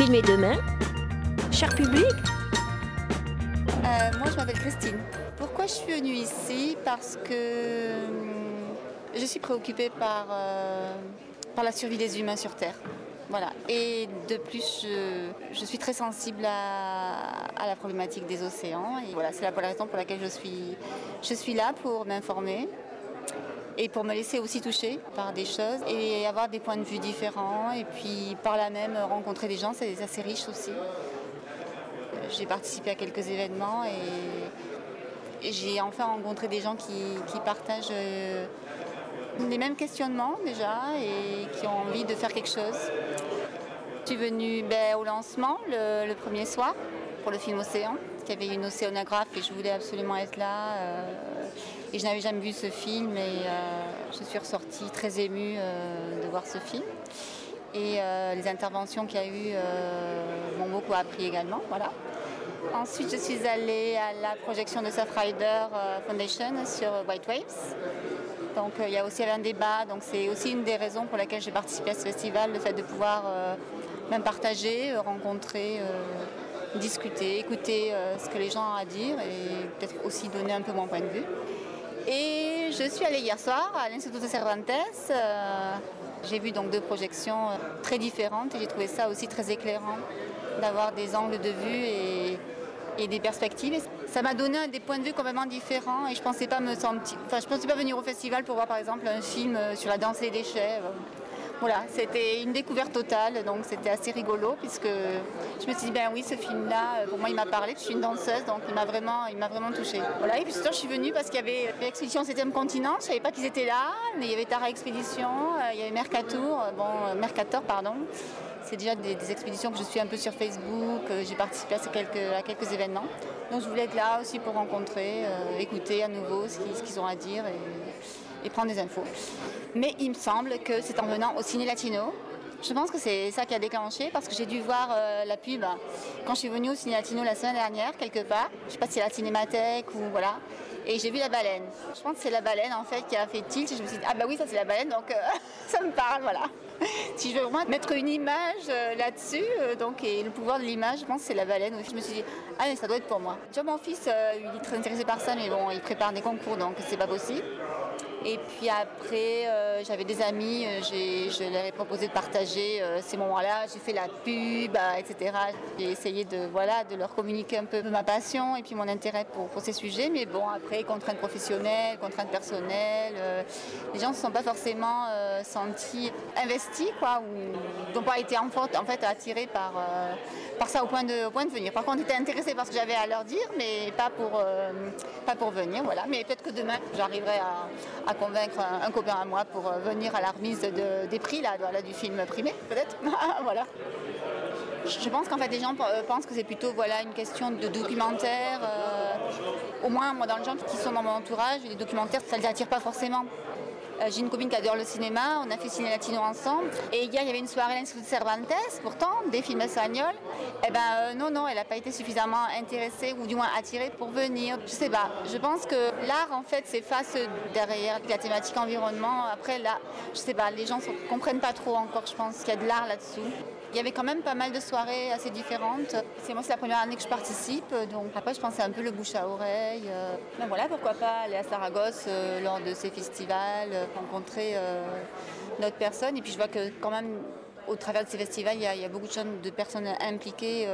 Filmer demain. Cher public, Euh, moi, je m'appelle Christine. Pourquoi je suis venue ici? Parce que hum, je suis préoccupée par, euh, par la survie des humains sur Terre. Voilà. Et de plus, je, suis très sensible à, à la problématique des océans. Et voilà, c'est la raison pour laquelle je suis, je suis là pour m'informer et pour me laisser aussi toucher par des choses et avoir des points de vue différents. Et puis par là même rencontrer des gens, c'est assez riche aussi. J'ai participé à quelques événements et, j'ai enfin rencontré des gens qui, partagent euh, les mêmes questionnements déjà et qui ont envie de faire quelque chose. Je suis venue ben, au lancement le premier soir pour le film Océan, qui avait une océanographe et je voulais absolument être là. euh, et je n'avais jamais vu ce film et euh, je suis ressortie très émue euh, de voir ce film. Et les interventions qu'il y a eu m'ont beaucoup appris également. Voilà. Ensuite, je suis allée à la projection de Surf Rider euh, Foundation sur White Waves. Donc il y a aussi un débat, donc c'est aussi une des raisons pour lesquelles j'ai participé à ce festival, le fait de pouvoir même partager, rencontrer, discuter, écouter euh, ce que les gens ont à dire et peut-être aussi donner un peu mon point de vue. Et je suis allée hier soir à l'Institut de Cervantes. euh, j'ai vu donc deux projections euh, très différentes et j'ai trouvé ça aussi très éclairant d'avoir des angles de vue et, des perspectives. Ça m'a donné des points de vue complètement différents et je pensais pas enfin pensais pas venir au festival pour voir par exemple un film sur la danse et les déchets. Voilà, c'était une découverte totale, donc c'était assez rigolo puisque je me suis dit ben oui ce film-là, euh, pour moi il m'a parlé, je suis une danseuse donc il m'a vraiment, touchée. Voilà et puis soir je suis venue parce qu'il y avait l'expédition 7e continent, je savais pas qu'ils étaient là, mais il y avait Tara Expédition, euh, il y avait Mercator, euh, bon Mercator pardon. C'est déjà des, expéditions que je suis un peu sur Facebook, j'ai participé à quelques événements. Donc je voulais être là aussi pour rencontrer, euh, écouter à nouveau ce qu'ils ont à dire et, prendre des infos. Mais il me semble que c'est en venant au Ciné Latino. Je pense que c'est ça qui a déclenché parce que j'ai dû voir euh, la pub quand je suis venue au Ciné Latino la semaine dernière, quelque part. Je sais pas si c'est la Cinémathèque ou voilà. Et j'ai vu la baleine. Je pense que c'est la baleine en fait qui a fait tilt. Je me suis dit, ah bah oui, ça c'est la baleine, donc euh, ça me parle, voilà. Si je veux vraiment mettre une image euh, là-dessus, euh, donc, et le pouvoir de l'image, je pense que c'est la baleine. Je me suis dit, ah mais ça doit être pour moi. Déjà mon fils, il est très intéressé par ça, mais bon, il prépare des concours, donc c'est pas possible. Et puis après, euh, j'avais des amis, euh, je leur ai proposé de partager euh, ces moments-là. J'ai fait la pub, etc. J'ai essayé de, voilà, de leur communiquer un peu ma passion et puis mon intérêt pour, ces sujets. Mais bon, après, contraintes professionnelles, contraintes personnelles, les gens ne se sont pas forcément sentis investis, quoi, ou n'ont pas été en fait, attirés par, par ça au point, de, au point de venir. Par contre, ils étaient intéressés par ce que j'avais à leur dire, mais pas pour, pas pour venir. Voilà. Mais peut-être que demain, j'arriverai à convaincre un, copain à moi pour euh, venir à la remise de- des prix là, du film primé, peut-être. voilà. Je pense qu'en fait, les gens euh, pensent que c'est plutôt voilà, une question de documentaire. euh, au moins, moi, dans les gens qui sont dans mon entourage, les documentaires, ça ne les attire pas forcément. Euh, J'ai une copine qui adore le cinéma, on a fait Ciné Latino ensemble. Et hier, il y avait une soirée à l'Institut Cervantes, pourtant, des films espagnols. Eh ben euh, non, non, elle n'a pas été suffisamment intéressée, ou du moins attirée pour venir. Je sais pas. Je pense que l'art, en fait, s'efface derrière la thématique environnement. Après, là, je sais pas, les gens ne comprennent pas trop encore, je pense, qu'il y a de l'art là-dessous. Il y avait quand même pas mal de soirées assez différentes. C'est moi, c'est la première année que je participe, donc après, je c'est un peu le bouche à oreille. euh. Donc voilà, pourquoi pas aller à Saragosse euh, lors de ces festivals, euh, rencontrer d'autres personnes. Et puis je vois que quand même, au travers de ces festivals, il y a, beaucoup de, personnes impliquées.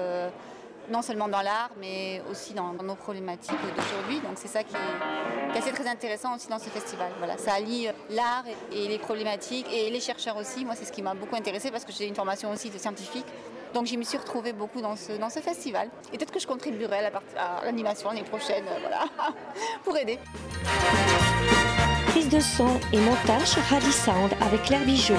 Non seulement dans l'art, mais aussi dans, nos problématiques d'aujourd'hui. Donc c'est ça qui est, assez très intéressant aussi dans ce festival. Voilà, ça allie euh, l'art et, les problématiques et les chercheurs aussi. Moi, c'est ce qui m'a beaucoup intéressé parce que j'ai une formation aussi de scientifique. Donc je me suis retrouvée beaucoup dans ce, dans ce festival. Et peut-être que je contribuerai à l'animation l'année prochaine, euh, voilà, pour aider. prise de son et montage Radi Sound avec Claire Bijoux.